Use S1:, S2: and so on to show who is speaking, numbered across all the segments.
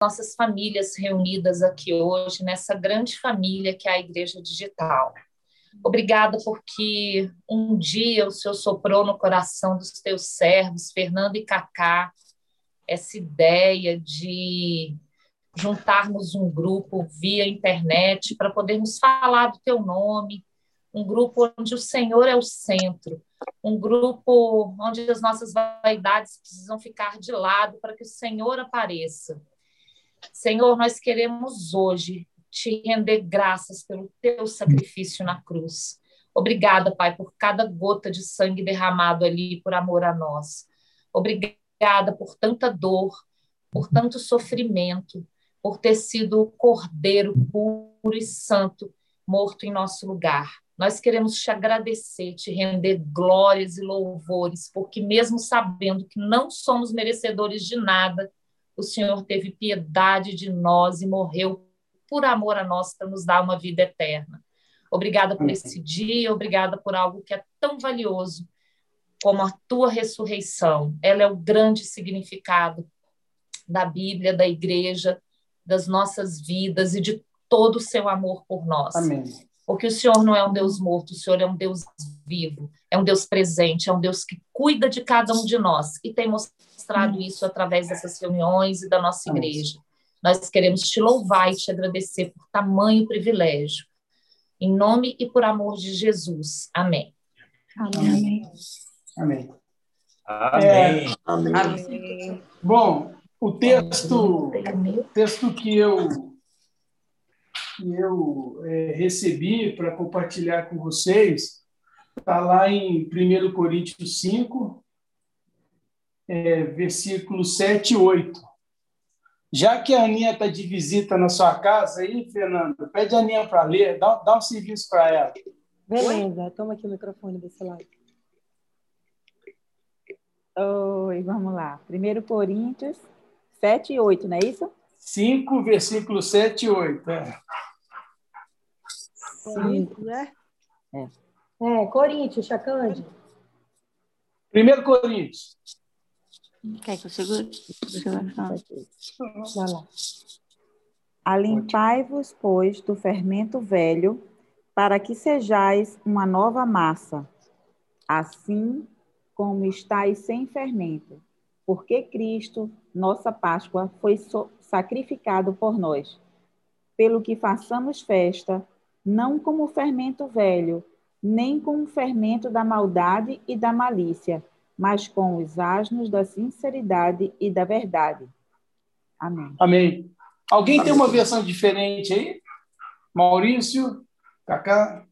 S1: nossas famílias reunidas aqui hoje, nessa grande família que é a Igreja Digital. Obrigada porque um dia o Senhor soprou no coração dos teus servos, Fernando e Cacá, essa ideia de juntarmos um grupo via internet para podermos falar do teu nome, um grupo onde o Senhor é o centro, um grupo onde as nossas vaidades precisam ficar de lado para que o Senhor apareça. Senhor, nós queremos hoje te render graças pelo teu sacrifício na cruz. Obrigada, Pai, por cada gota de sangue derramado ali por amor a nós. Obrigada por tanta dor, por tanto sofrimento, por ter sido o cordeiro puro e santo morto em nosso lugar. Nós queremos te agradecer, te render glórias e louvores, porque mesmo sabendo que não somos merecedores de nada, o Senhor teve piedade de nós e morreu por amor a nós para nos dar uma vida eterna. Obrigada por esse dia, obrigada por algo que é tão valioso como a tua ressurreição. Ela é o grande significado da Bíblia, da igreja, das nossas vidas e de todo o seu amor por nós.
S2: Amém.
S1: Porque o Senhor não é um Deus morto, o Senhor é um Deus vivo, é um Deus presente, é um Deus que cuida de cada um de nós e tem mostrado isso através dessas reuniões e da nossa igreja. Nós queremos te louvar e te agradecer por tamanho privilégio. Em nome e por amor de Jesus. Amém.
S2: Amém.
S3: Amém.
S2: Amém.
S3: É, Amém.
S2: Bom, o texto, o texto que eu, que eu é, recebi para compartilhar com vocês está lá em 1 Coríntios 5, é, versículos 7 e 8. Já que a Aninha está de visita na sua casa aí, Fernanda, pede a Aninha para ler, dá, dá um serviço para ela.
S4: Beleza, toma aqui o microfone desse lado. Oi, vamos lá. 1 Coríntios 7 e 8, não é isso?
S2: 5, versículos 7 e 8. É.
S4: Coríntios, né?
S5: É. É, Coríntios, Chacande.
S2: 1 Coríntios.
S6: Quer que eu segure?
S4: Vai lá. Alimpai-vos, pois, do fermento velho, para que sejais uma nova massa, assim como estáis sem fermento, porque Cristo, nossa Páscoa, foi so sacrificado por nós. Pelo que façamos festa, não como o fermento velho, nem com o fermento da maldade e da malícia, mas com os asnos da sinceridade e da verdade. Amém.
S2: Amém. Alguém Amém. tem uma versão diferente aí? Maurício? Cacá?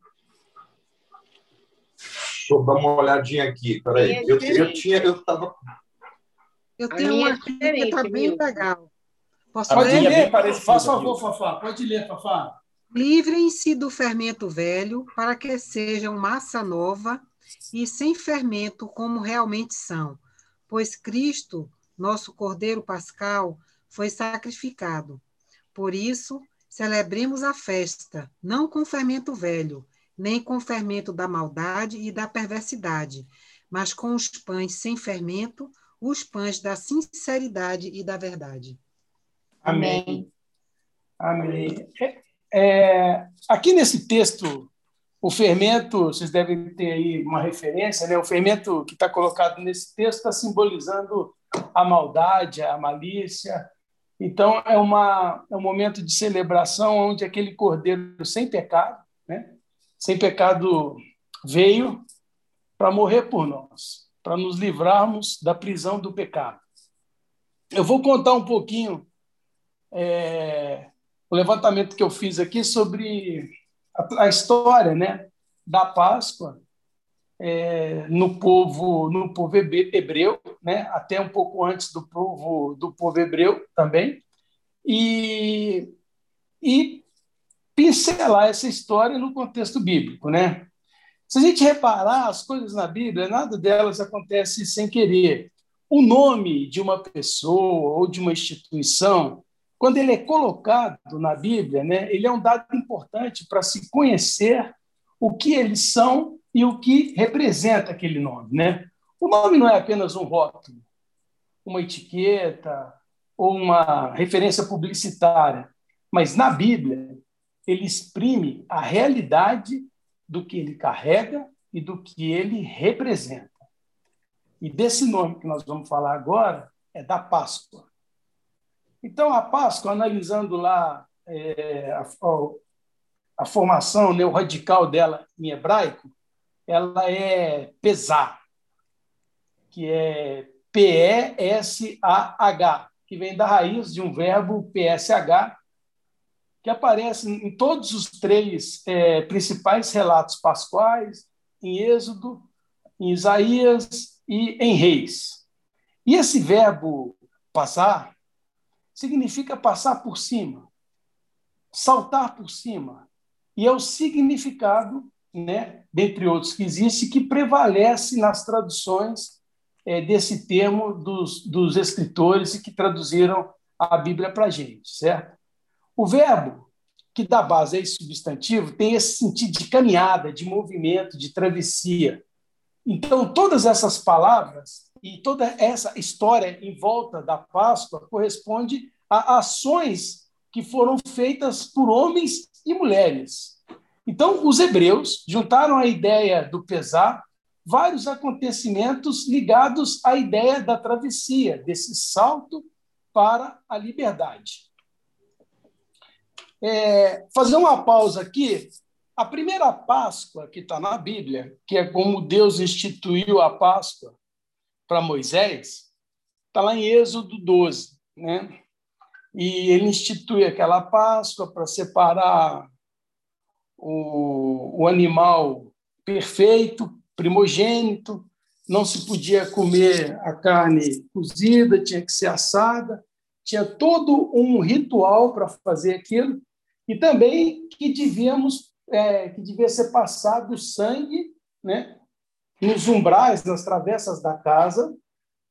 S3: Deixa eu dar uma olhadinha aqui. Peraí. É eu, eu tinha, eu estava.
S7: Eu tenho uma aqui que está bem legal.
S2: Posso Pode ler? ler? Faz favor, Fafá. Pode ler, Fafá.
S7: Livrem-se do fermento velho, para que sejam massa nova e sem fermento, como realmente são, pois Cristo, nosso Cordeiro Pascal, foi sacrificado. Por isso, celebremos a festa, não com fermento velho, nem com fermento da maldade e da perversidade, mas com os pães sem fermento, os pães da sinceridade e da verdade.
S2: Amém. Amém. É, aqui nesse texto o fermento, vocês devem ter aí uma referência, né? o fermento que está colocado nesse texto está simbolizando a maldade, a malícia. Então, é, uma, é um momento de celebração onde aquele cordeiro sem pecado, né? sem pecado, veio para morrer por nós, para nos livrarmos da prisão do pecado. Eu vou contar um pouquinho é, o levantamento que eu fiz aqui sobre a, a história né, da Páscoa é, no povo no povo hebreu, né, até um pouco antes do povo do povo hebreu também, e, e pincelar essa história no contexto bíblico, né? Se a gente reparar as coisas na Bíblia, nada delas acontece sem querer. O nome de uma pessoa ou de uma instituição quando ele é colocado na Bíblia, né, ele é um dado importante para se conhecer o que eles são e o que representa aquele nome. Né? O nome não é apenas um rótulo, uma etiqueta, ou uma referência publicitária, mas na Bíblia ele exprime a realidade do que ele carrega e do que ele representa. E desse nome que nós vamos falar agora é da Páscoa. Então, a Páscoa, analisando lá é, a, a, formação né, o radical dela em hebraico, ela é pesar, que é P-E-S-A-H, que vem da raiz de um verbo PSH, que aparece em todos os três é, principais relatos pascuais, em Êxodo, em Isaías e em Reis. E esse verbo passar significa passar por cima, saltar por cima. E é o significado, né, dentre outros que existe, que prevalece nas traduções é, desse termo dos, dos escritores que traduziram a Bíblia para a gente, certo? O verbo, que dá base a esse substantivo, tem esse sentido de caminhada, de movimento, de travessia. Então, todas essas palavras e toda essa história em volta da Páscoa corresponde a ações que foram feitas por homens e mulheres. Então, os hebreus juntaram a ideia do pesar vários acontecimentos ligados à ideia da travessia, desse salto para a liberdade. É, fazer uma pausa aqui. A primeira Páscoa que está na Bíblia, que é como Deus instituiu a Páscoa para Moisés, está lá em Êxodo 12. Né? E ele institui aquela Páscoa para separar o, o animal perfeito, primogênito, não se podia comer a carne cozida, tinha que ser assada, tinha todo um ritual para fazer aquilo e também que devíamos é, que devia ser passado sangue, né, nos umbrais, nas travessas da casa,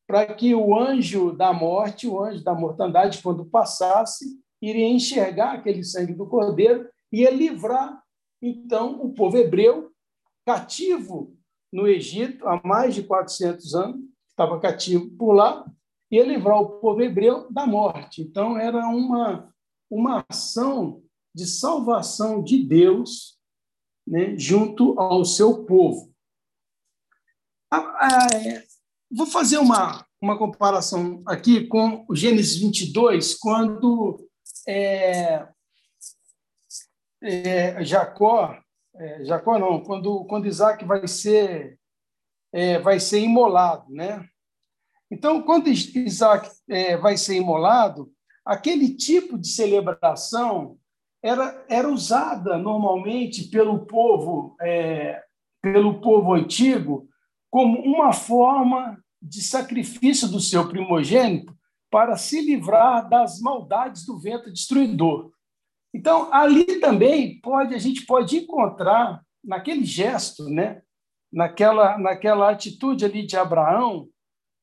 S2: para que o anjo da morte, o anjo da mortandade, quando passasse, iria enxergar aquele sangue do cordeiro e livrar então o povo hebreu cativo no Egito há mais de 400 anos, estava cativo por lá, e livrar o povo hebreu da morte. Então era uma uma ação de salvação de Deus né, junto ao seu povo. É, vou fazer uma, uma comparação aqui com o Gênesis 22, quando é, é, Jacó, é, Jacó não, quando, quando Isaac vai ser, é, vai ser imolado. Né? Então, quando Isaac é, vai ser imolado, aquele tipo de celebração era, era usada normalmente pelo povo, pelo povo antigo como uma forma de sacrifício do seu primogênito para se livrar das maldades do vento destruidor. Então, ali também pode a gente pode encontrar naquele gesto, né, naquela naquela atitude ali de Abraão,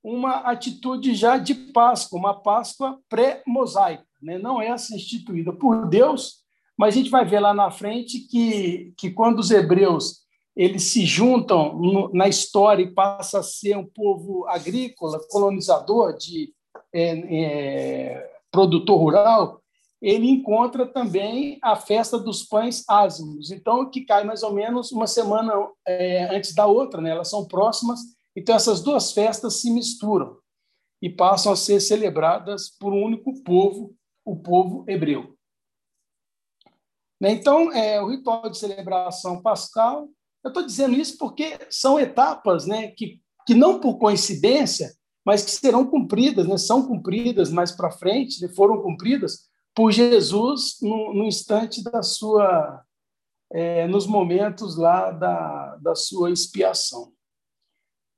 S2: uma atitude já de Páscoa, uma Páscoa pré-mosaica, né? não essa instituída por Deus, mas a gente vai ver lá na frente que, que quando os hebreus eles se juntam no, na história e passa a ser um povo agrícola, colonizador, de é, é, produtor rural, ele encontra também a festa dos pães ázimos, então que cai mais ou menos uma semana é, antes da outra, né? Elas são próximas, então essas duas festas se misturam e passam a ser celebradas por um único povo, o povo hebreu. Né? Então, é, o ritual de celebração pascal, eu estou dizendo isso porque são etapas né, que, que não por coincidência, mas que serão cumpridas, né, são cumpridas mais para frente, né, foram cumpridas por Jesus no, no instante da sua, é, nos momentos lá da, da sua expiação.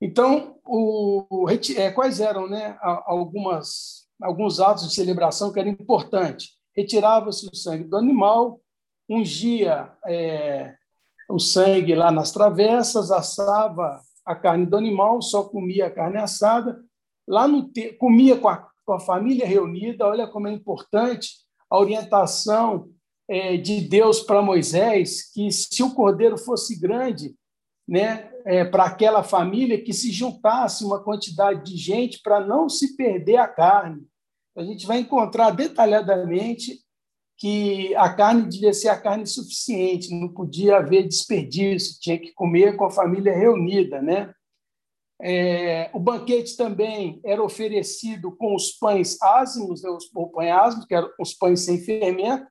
S2: Então, o, é, quais eram né, algumas, alguns atos de celebração que eram importantes? Retirava-se o sangue do animal, ungia é, o sangue lá nas travessas, assava a carne do animal, só comia a carne assada, lá no te... comia com a, com a família reunida. Olha como é importante a orientação é, de Deus para Moisés, que se o cordeiro fosse grande, né, é, para aquela família, que se juntasse uma quantidade de gente para não se perder a carne. a gente vai encontrar detalhadamente que a carne devia ser a carne suficiente, não podia haver desperdício, tinha que comer com a família reunida, né? É, o banquete também era oferecido com os pães ázimos, né, os pães ázimos, que eram os pães sem fermento,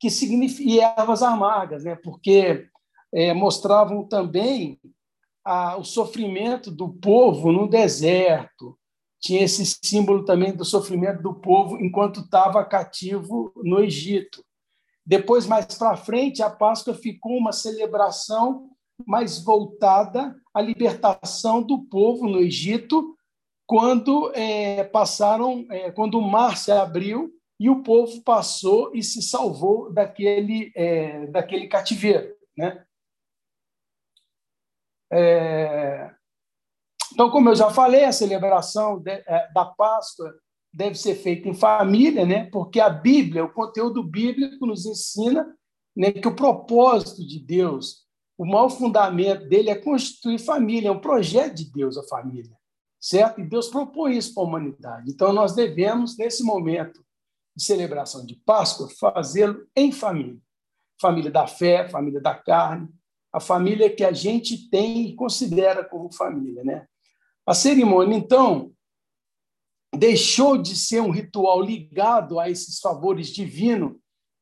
S2: que significa e ervas amargas, né? Porque é, mostravam também a, o sofrimento do povo no deserto. Tinha esse símbolo também do sofrimento do povo enquanto estava cativo no Egito. Depois, mais para frente, a Páscoa ficou uma celebração mais voltada à libertação do povo no Egito, quando é, passaram, é, quando o mar se abriu e o povo passou e se salvou daquele, é, daquele cativeiro, né? É... Então, como eu já falei, a celebração de, é, da Páscoa deve ser feita em família, né? porque a Bíblia, o conteúdo bíblico, nos ensina né, que o propósito de Deus, o maior fundamento dele é constituir família, é um projeto de Deus a família, certo? E Deus propõe isso para a humanidade. Então, nós devemos, nesse momento de celebração de Páscoa, fazê-lo em família. Família da fé, família da carne, a família que a gente tem e considera como família. Né? A cerimônia, então, deixou de ser um ritual ligado a esses favores divinos,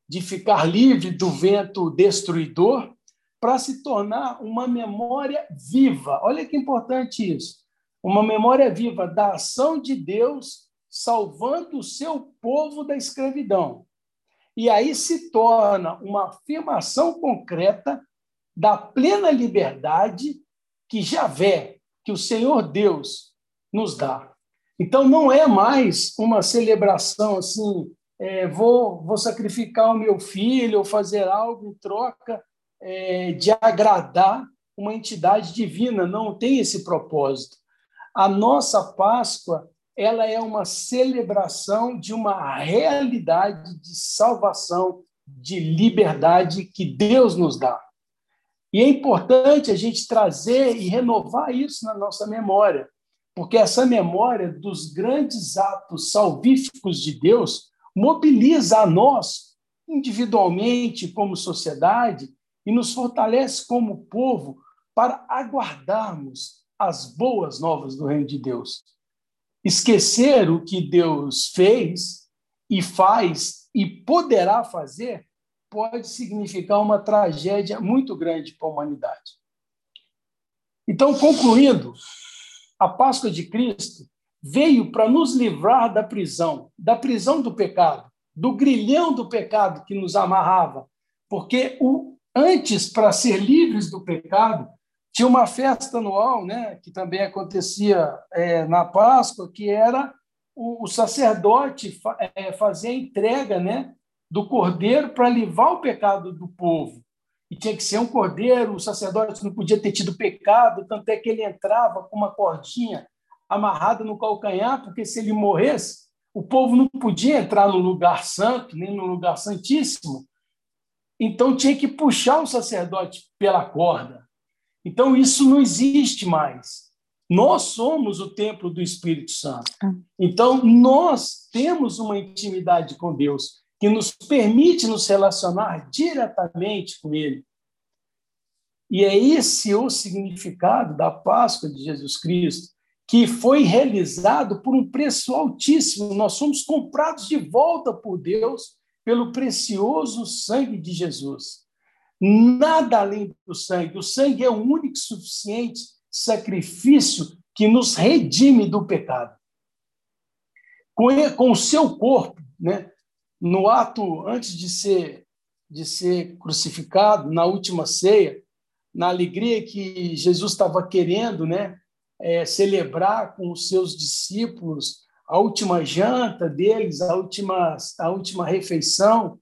S2: de ficar livre do vento destruidor, para se tornar uma memória viva. Olha que importante isso. Uma memória viva da ação de Deus salvando o seu povo da escravidão. E aí se torna uma afirmação concreta da plena liberdade que Javé, que o Senhor Deus nos dá. Então não é mais uma celebração assim, é, vou, vou sacrificar o meu filho ou fazer algo em troca é, de agradar uma entidade divina. Não tem esse propósito. A nossa Páscoa ela é uma celebração de uma realidade de salvação, de liberdade que Deus nos dá. E é importante a gente trazer e renovar isso na nossa memória, porque essa memória dos grandes atos salvíficos de Deus mobiliza a nós, individualmente, como sociedade, e nos fortalece como povo para aguardarmos as boas novas do Reino de Deus. Esquecer o que Deus fez e faz e poderá fazer pode significar uma tragédia muito grande para a humanidade. Então, concluindo, a Páscoa de Cristo veio para nos livrar da prisão, da prisão do pecado, do grilhão do pecado que nos amarrava, porque o antes para ser livres do pecado tinha uma festa anual, né, que também acontecia é, na Páscoa, que era o, o sacerdote fa, é, fazer a entrega, né, do cordeiro para livrar o pecado do povo. E tinha que ser um cordeiro, o sacerdote não podia ter tido pecado, tanto é que ele entrava com uma cordinha amarrada no calcanhar, porque se ele morresse, o povo não podia entrar no lugar santo, nem no lugar santíssimo. Então tinha que puxar o sacerdote pela corda. Então isso não existe mais. Nós somos o templo do Espírito Santo. Ah. Então nós temos uma intimidade com Deus que nos permite nos relacionar diretamente com Ele. E é esse o significado da Páscoa de Jesus Cristo, que foi realizado por um preço altíssimo. Nós somos comprados de volta por Deus pelo precioso sangue de Jesus. Nada além do sangue. O sangue é o único e suficiente sacrifício que nos redime do pecado. Com o seu corpo, né, no ato antes de ser de ser crucificado, na última ceia, na alegria que Jesus estava querendo, né, é, celebrar com os seus discípulos a última janta deles, a última a última refeição.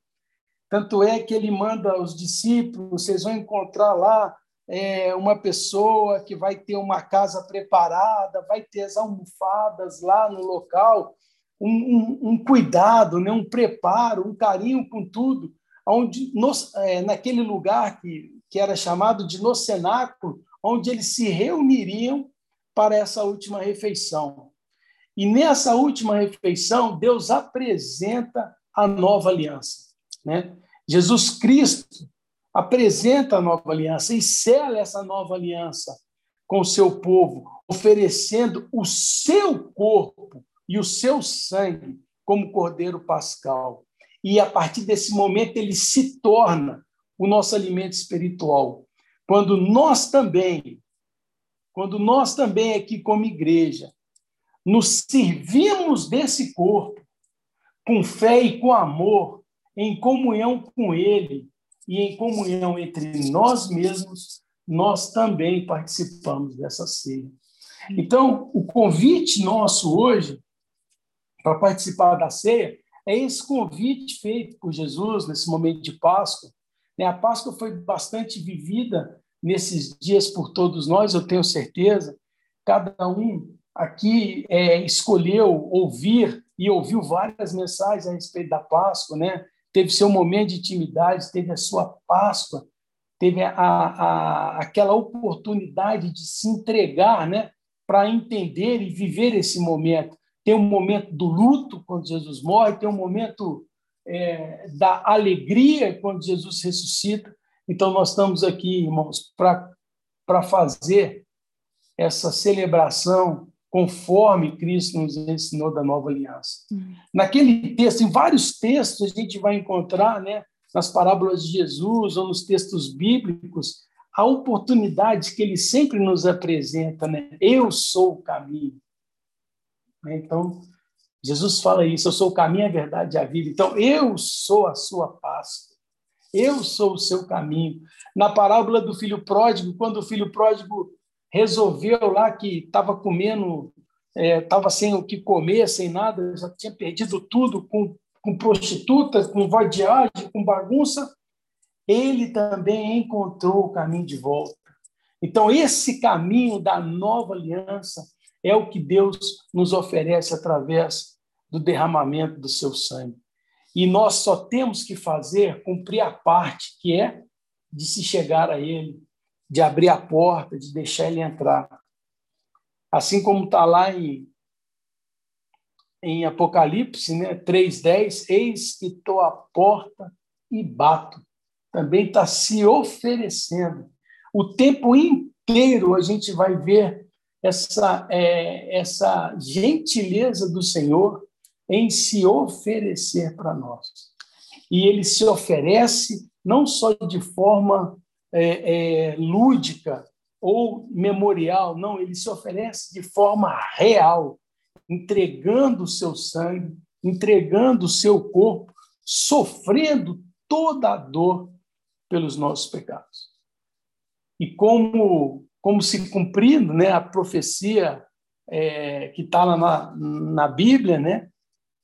S2: Tanto é que ele manda os discípulos, vocês vão encontrar lá é, uma pessoa que vai ter uma casa preparada, vai ter as almofadas lá no local, um, um, um, cuidado, né? um preparo, um carinho com tudo, onde nos, é, naquele lugar que, que era chamado de no cenáculo, onde eles se reuniriam para essa última refeição. E nessa última refeição, Deus apresenta a nova aliança. Né? Jesus Cristo apresenta a nova aliança e sela essa nova aliança com o seu povo, oferecendo o seu corpo e o seu sangue como cordeiro pascal. E a partir desse momento ele se torna o nosso alimento espiritual. Quando nós também, quando nós também aqui como igreja, nos servimos desse corpo com fé e com amor, em comunhão com ele e em comunhão entre nós mesmos, nós também participamos dessa ceia. Então, o convite nosso hoje para participar da ceia é esse convite feito por Jesus nesse momento de Páscoa. Né? A Páscoa foi bastante vivida nesses dias por todos nós, eu tenho certeza. Cada um aqui é, escolheu ouvir e ouviu várias mensagens a respeito da Páscoa, né? Teve seu momento de intimidade, teve a sua Páscoa, teve a, a, aquela oportunidade de se entregar, né? Para entender e viver esse momento tem um momento do luto quando Jesus morre, tem um momento é, da alegria quando Jesus ressuscita. Então, nós estamos aqui, irmãos, para fazer essa celebração conforme Cristo nos ensinou da nova aliança. Uhum. Naquele texto, em vários textos, a gente vai encontrar, né, nas parábolas de Jesus ou nos textos bíblicos, a oportunidade que ele sempre nos apresenta, né? Eu sou o caminho. Né? Então, Jesus fala isso: eu sou o caminho, a verdade e a vida. Então, eu sou a sua paz. Eu sou o seu caminho. Na parábola do filho pródigo, quando o filho pródigo resolveu lá que estava comendo, estava é, sem o que comer, sem nada, já tinha perdido tudo com, com prostitutas, com vadiagem, com bagunça, ele também encontrou o caminho de volta. Então, esse caminho da nova aliança é o que Deus nos oferece através do derramamento do seu sangue. E nós só temos que fazer, cumprir a parte que é de se chegar a Ele, de abrir a porta, de deixar Ele entrar. Assim como está lá em, em Apocalipse né, 3,10, eis que estou à porta e bato. Também está se oferecendo. O tempo inteiro a gente vai ver essa, é, essa gentileza do Senhor em se oferecer para nós. E ele se oferece não só de forma é, é, lúdica ou memorial, não, ele se oferece de forma real, entregando o seu sangue, entregando o seu corpo, sofrendo toda a dor pelos nossos pecados. E como como se cumprindo né, a profecia é, que está lá na, na Bíblia, né,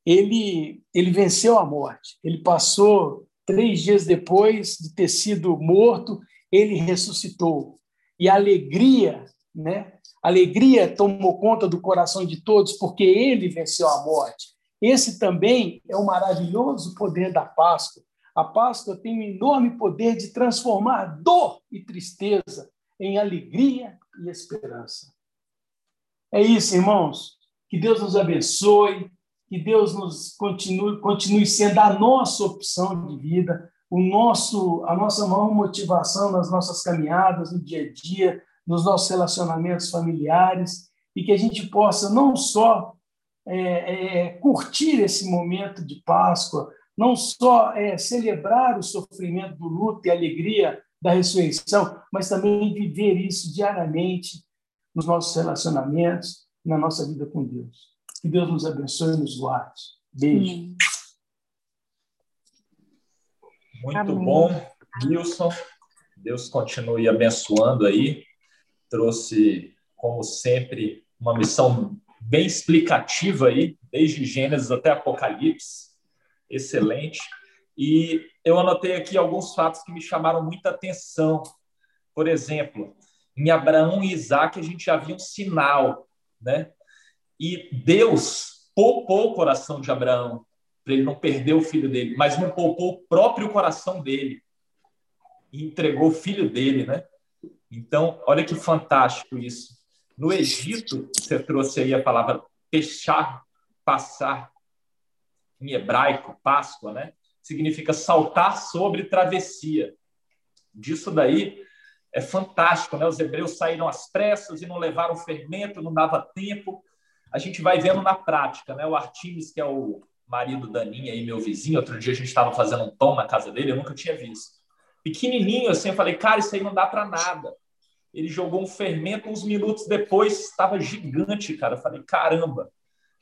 S2: ele, ele venceu a morte. Ele passou três dias depois de ter sido morto, ele ressuscitou. E a alegria, né, alegria tomou conta do coração de todos, porque ele venceu a morte. Esse também é o maravilhoso poder da Páscoa. A Páscoa tem um enorme poder de transformar dor e tristeza em alegria e esperança. É isso, irmãos. Que Deus nos abençoe, que Deus nos continue, continue sendo a nossa opção de vida, o nosso, a nossa maior motivação nas nossas caminhadas, no dia a dia, nos nossos relacionamentos familiares, e que a gente possa não só é, é, curtir esse momento de Páscoa, não só é, celebrar o sofrimento do luto e alegria da ressurreição, mas também viver isso diariamente nos nossos relacionamentos, na nossa vida com Deus. Que Deus nos abençoe e nos guarde. Beijo.
S8: Muito Amém. bom, Wilson. Deus continue abençoando aí. Trouxe, como sempre, uma missão bem explicativa aí, desde Gênesis até Apocalipse. Excelente. E eu anotei aqui alguns fatos que me chamaram muita atenção. Por exemplo, em Abraão e Isaac a gente já viu um sinal, né? E Deus poupou o coração de Abraão para ele não perder o filho dele, mas não poupou o próprio coração dele e entregou o filho dele, né? Então, olha que fantástico isso. No Egito, você trouxe aí a palavra fechar, passar, em hebraico, Páscoa, né? Significa saltar sobre travessia. Disso daí é fantástico, né? Os hebreus saíram às pressas e não levaram fermento, não dava tempo. A gente vai vendo na prática, né? O Artimes, que é o marido da Aninha e meu vizinho, outro dia a gente estava fazendo um pão na casa dele, eu nunca tinha visto. Pequenininho assim, eu falei, cara, isso aí não dá para nada. Ele jogou um fermento, uns minutos depois estava gigante, cara. Eu falei, caramba.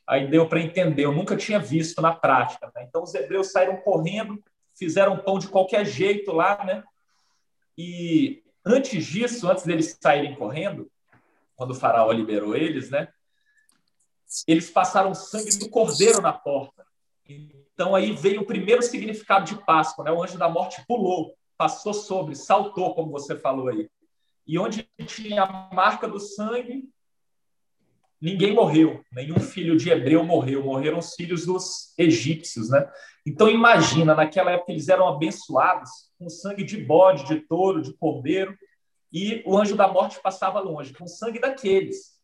S8: Aí deu para entender, eu nunca tinha visto na prática. Né? Então os hebreus saíram correndo, fizeram pão de qualquer jeito lá, né? E antes disso, antes deles saírem correndo, quando o faraó liberou eles, né? Eles passaram sangue do cordeiro na porta. Então aí veio o primeiro significado de Páscoa, né? O anjo da morte pulou, passou sobre, saltou, como você falou aí. E onde tinha a marca do sangue, ninguém morreu, nenhum filho de hebreu morreu, morreram os filhos dos egípcios, né? Então imagina, naquela época eles eram abençoados com sangue de bode, de touro, de cordeiro, e o anjo da morte passava longe, com sangue daqueles.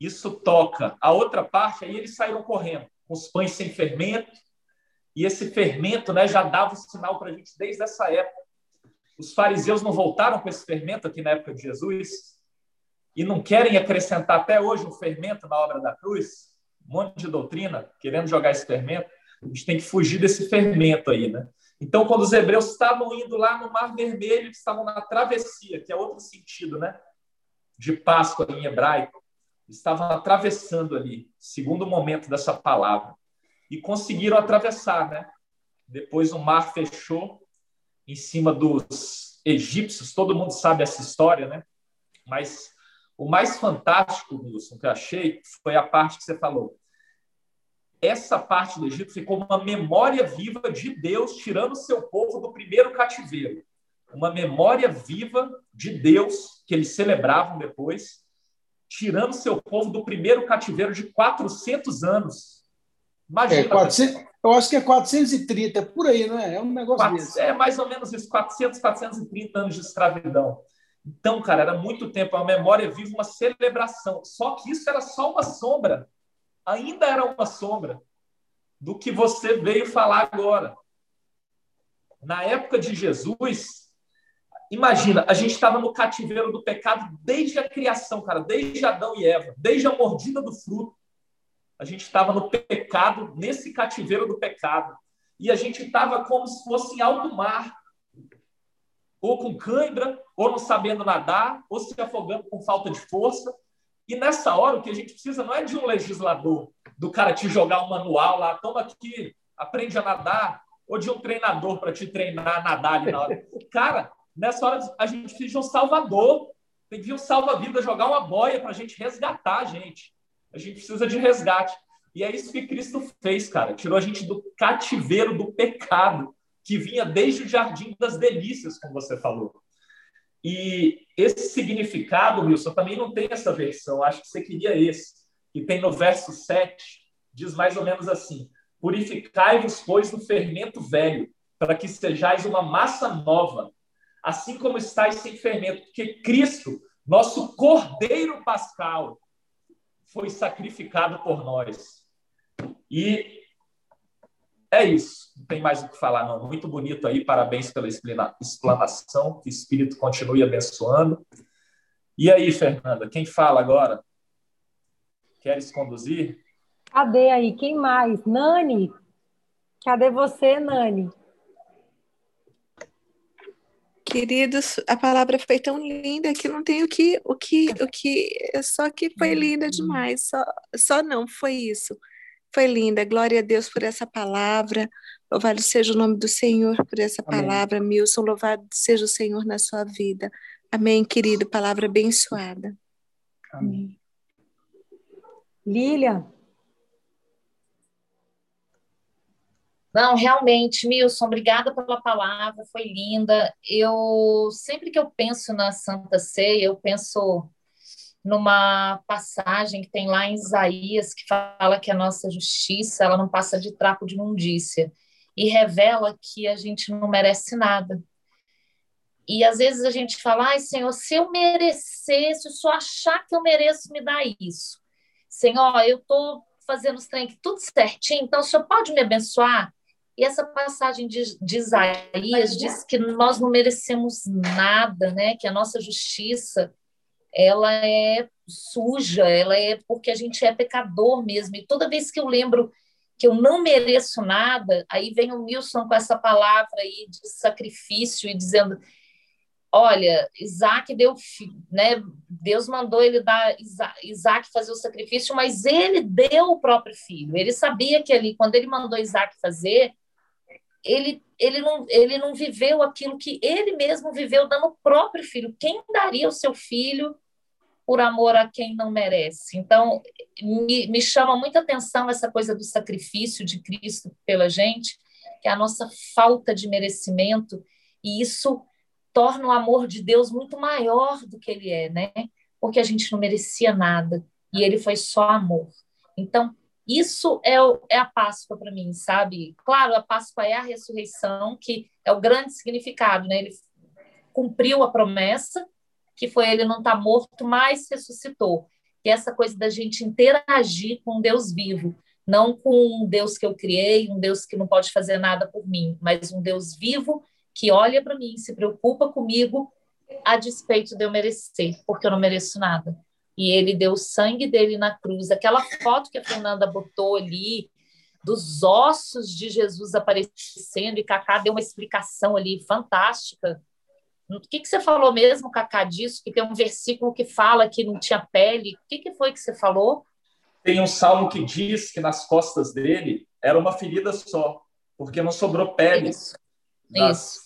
S8: Isso toca. A outra parte, aí eles saíram correndo, com os pães sem fermento, e esse fermento né, já dava o sinal para a gente desde essa época. Os fariseus não voltaram com esse fermento aqui na época de Jesus, e não querem acrescentar até hoje um fermento na obra da cruz, um monte de doutrina querendo jogar esse fermento, a gente tem que fugir desse fermento aí, né? Então, quando os hebreus estavam indo lá no Mar Vermelho, eles estavam na travessia, que é outro sentido, né? De Páscoa em hebraico, estavam atravessando ali, segundo momento dessa palavra, e conseguiram atravessar, né? Depois o mar fechou em cima dos egípcios, todo mundo sabe essa história, né? Mas o mais fantástico, Wilson, que eu achei, foi a parte que você falou. Essa parte do Egito ficou uma memória viva de Deus tirando o seu povo do primeiro cativeiro. Uma memória viva de Deus que eles celebravam depois, tirando seu povo do primeiro cativeiro de 400 anos.
S2: Imagina. É, 400, eu acho que é 430, por aí, não é? É um negócio 4, desse.
S8: É mais ou menos isso, 400, 430 anos de escravidão. Então, cara, era muito tempo, a memória viva, uma celebração. Só que isso era só uma sombra. Ainda era uma sombra do que você veio falar agora. Na época de Jesus, imagina, a gente estava no cativeiro do pecado desde a criação, cara, desde Adão e Eva, desde a mordida do fruto. A gente estava no pecado, nesse cativeiro do pecado. E a gente estava como se fosse em alto mar, ou com cãibra, ou não sabendo nadar, ou se afogando com falta de força. E nessa hora, o que a gente precisa não é de um legislador, do cara te jogar um manual lá, toma aqui, aprende a nadar, ou de um treinador para te treinar a nadar ali na hora. Cara, nessa hora a gente precisa de um salvador, tem que vir um salva-vida jogar uma boia para a gente resgatar a gente. A gente precisa de resgate. E é isso que Cristo fez, cara. Tirou a gente do cativeiro do pecado que vinha desde o Jardim das Delícias, como você falou. E esse significado, Wilson, também não tem essa versão, acho que você queria esse, que tem no verso 7, diz mais ou menos assim: Purificai-vos, pois, no fermento velho, para que sejais uma massa nova, assim como estáis sem fermento, porque Cristo, nosso Cordeiro Pascal, foi sacrificado por nós. E é isso, não tem mais o que falar, não. Muito bonito aí, parabéns pela explanação, que o Espírito continue abençoando. E aí, Fernanda, quem fala agora? Queres conduzir?
S5: Cadê aí? Quem mais? Nani? Cadê você, Nani?
S6: Queridos, a palavra foi tão linda que não tenho o que, o que, o que, só que foi linda demais, só, só não, foi isso. Foi linda. Glória a Deus por essa palavra. Louvado seja o nome do Senhor por essa Amém. palavra, Milson. Louvado seja o Senhor na sua vida. Amém, querido. Palavra abençoada.
S5: Amém. Lília.
S1: Não, realmente, Milson, obrigada pela palavra, foi linda. Eu sempre que eu penso na Santa Ceia, eu penso numa passagem que tem lá em Isaías que fala que a nossa justiça ela não passa de trapo de imundícia e revela que a gente não merece nada. E às vezes a gente fala, ai Senhor, se eu merecesse, se eu achar que eu mereço, me dá isso. Senhor, eu estou fazendo os trem tudo certinho, então o senhor pode me abençoar? E essa passagem de, de Isaías diz que nós não merecemos nada, né? Que a nossa justiça ela é suja, ela é porque a gente é pecador mesmo. E toda vez que eu lembro que eu não mereço nada, aí vem o Wilson com essa palavra aí de sacrifício e dizendo olha, Isaac deu, né? Deus mandou ele dar Isaac fazer o sacrifício, mas ele deu o próprio filho. Ele sabia que ali, quando ele mandou Isaac fazer, ele, ele, não, ele não viveu aquilo que ele mesmo viveu dando o próprio filho. Quem daria o seu filho por amor a quem não merece? Então, me, me chama muita atenção essa coisa do sacrifício de Cristo pela gente, que é a nossa falta de merecimento, e isso torna o amor de Deus muito maior do que ele é, né? Porque a gente não merecia nada e ele foi só amor. Então, isso é, o, é a Páscoa para mim, sabe? Claro, a Páscoa é a ressurreição, que é o grande significado, né? Ele cumpriu a promessa, que foi ele não estar tá morto, mas ressuscitou. E essa coisa da gente interagir com Deus vivo, não com um Deus que eu criei, um Deus que não pode fazer nada por mim, mas um Deus vivo que olha para mim, se preocupa comigo, a despeito de eu merecer, porque eu não mereço nada. E ele deu o sangue dele na cruz. Aquela foto que a Fernanda botou ali, dos ossos de Jesus aparecendo, e Cacá deu uma explicação ali fantástica. O que, que você falou mesmo, Cacá, disso? Que tem um versículo que fala que não tinha pele. O que, que foi que você falou?
S8: Tem um salmo que diz que nas costas dele era uma ferida só, porque não sobrou pele.
S1: Isso. Isso.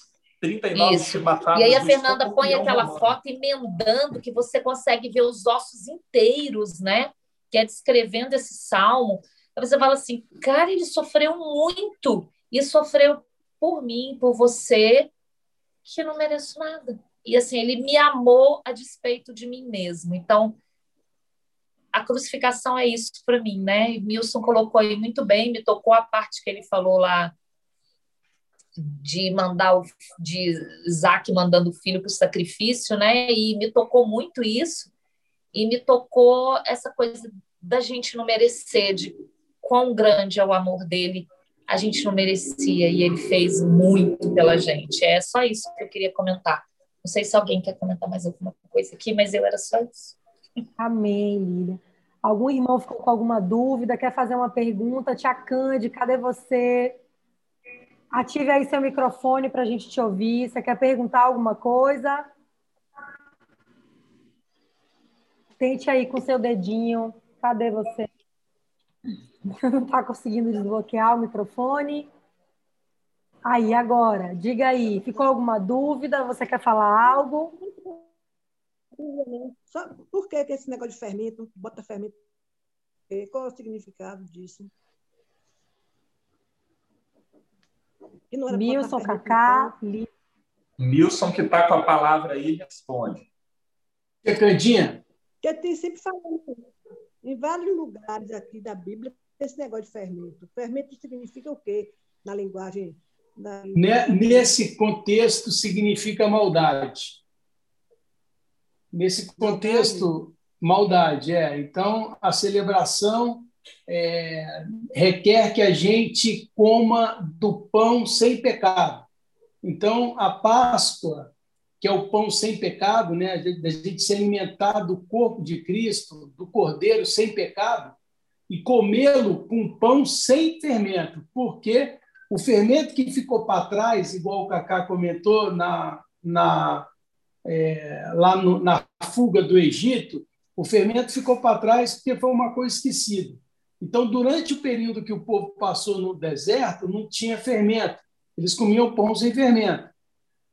S8: 39 Isso.
S1: E aí a Fernanda põe aquela foto emendando que você consegue ver os ossos inteiros, né? Que é descrevendo esse salmo. Aí você fala assim, cara, ele sofreu muito e sofreu por mim, por você, que não mereço nada. E assim, ele me amou a despeito de mim mesmo. Então, a crucificação é isso para mim, né? Milson colocou aí muito bem, me tocou a parte que ele falou lá de mandar o de Isaac mandando o filho para o sacrifício, né? E me tocou muito isso e me tocou essa coisa da gente não merecer, de quão grande é o amor dele. A gente não merecia e ele fez muito pela gente. É só isso que eu queria comentar. Não sei se alguém quer comentar mais alguma coisa aqui, mas eu era só isso.
S5: Amém, Lília. Algum irmão ficou com alguma dúvida, quer fazer uma pergunta? Tia Cande, cadê você? Ative aí seu microfone para a gente te ouvir. Você quer perguntar alguma coisa? Tente aí com seu dedinho. Cadê você? Não está conseguindo desbloquear o microfone? Aí, agora, diga aí. Ficou alguma dúvida? Você quer falar algo?
S9: Só, por que, que esse negócio de fermento, bota fermento? Qual é o significado disso?
S5: Milson, Cacá.
S8: Milson, que está com a palavra aí, responde.
S2: Candinha?
S9: Porque tem sempre falando em vários lugares aqui da Bíblia esse negócio de fermento. Fermento significa o quê na linguagem? Na...
S2: Nesse contexto, significa maldade. Nesse contexto, maldade, é. Então, a celebração é, requer que a gente coma do pão sem pecado. Então, a Páscoa, que é o pão sem pecado, né, da gente se alimentar do corpo de Cristo, do Cordeiro sem pecado, e comê-lo com pão sem fermento, porque o fermento que ficou para trás, igual o Cacá comentou, na, na, é, lá no, na fuga do Egito, o fermento ficou para trás porque foi uma coisa esquecida. Então, durante o período que o povo passou no deserto, não tinha fermento. Eles comiam pão sem fermento.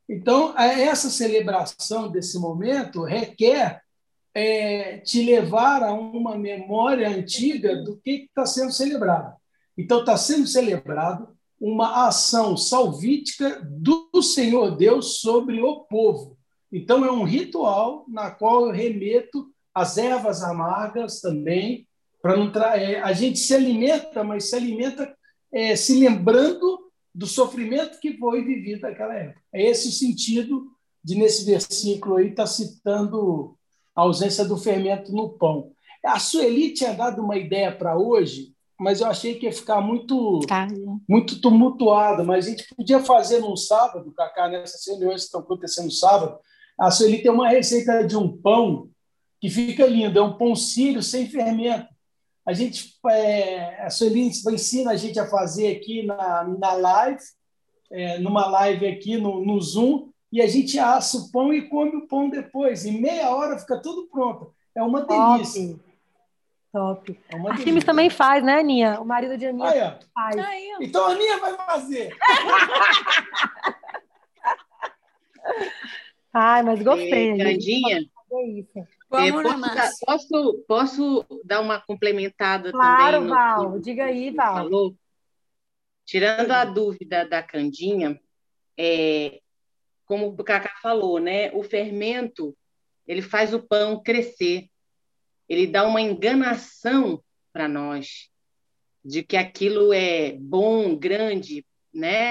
S2: Então, essa celebração desse momento requer é, te levar a uma memória antiga do que está sendo celebrado. Então, está sendo celebrado uma ação salvítica do Senhor Deus sobre o povo. Então, é um ritual na qual eu remeto as ervas amargas também, para não tra... É, a gente se alimenta, mas se alimenta é, se lembrando do sofrimento que foi vivido naquela época. É esse o sentido de, nesse versículo aí, estar tá citando a ausência do fermento no pão. A Sueli tinha dado uma ideia para hoje, mas eu achei que ia ficar muito,
S6: Tá.
S2: muito tumultuado. Mas a gente podia fazer num sábado, Cacá, nessas reuniões que estão acontecendo no sábado. A Sueli tem uma receita de um pão que fica lindo, é um pão sírio sem fermento. A gente, é, a Sueli ensina a gente a fazer aqui na, na live, é, numa live aqui no, no Zoom, e a gente assa o pão e come o pão depois. Em meia hora fica tudo pronto. É uma delícia.
S5: Top.
S2: É uma
S5: A. Times também faz, né, Aninha? O marido de Aninha
S2: Aí,
S5: faz.
S2: Então a Aninha vai fazer.
S5: Ai, mas gostei.
S10: É,
S5: gente. É
S6: Vamos,
S10: posso,
S6: Márcia.
S10: dar, posso, posso dar uma complementada
S5: Claro,
S10: também? no
S5: Val. Diga aí, Val.
S10: Falou? Tirando a dúvida da Candinha, é, como o Cacá falou, né? O fermento ele faz o pão crescer, ele dá uma enganação para nós de que aquilo é bom, grande, né?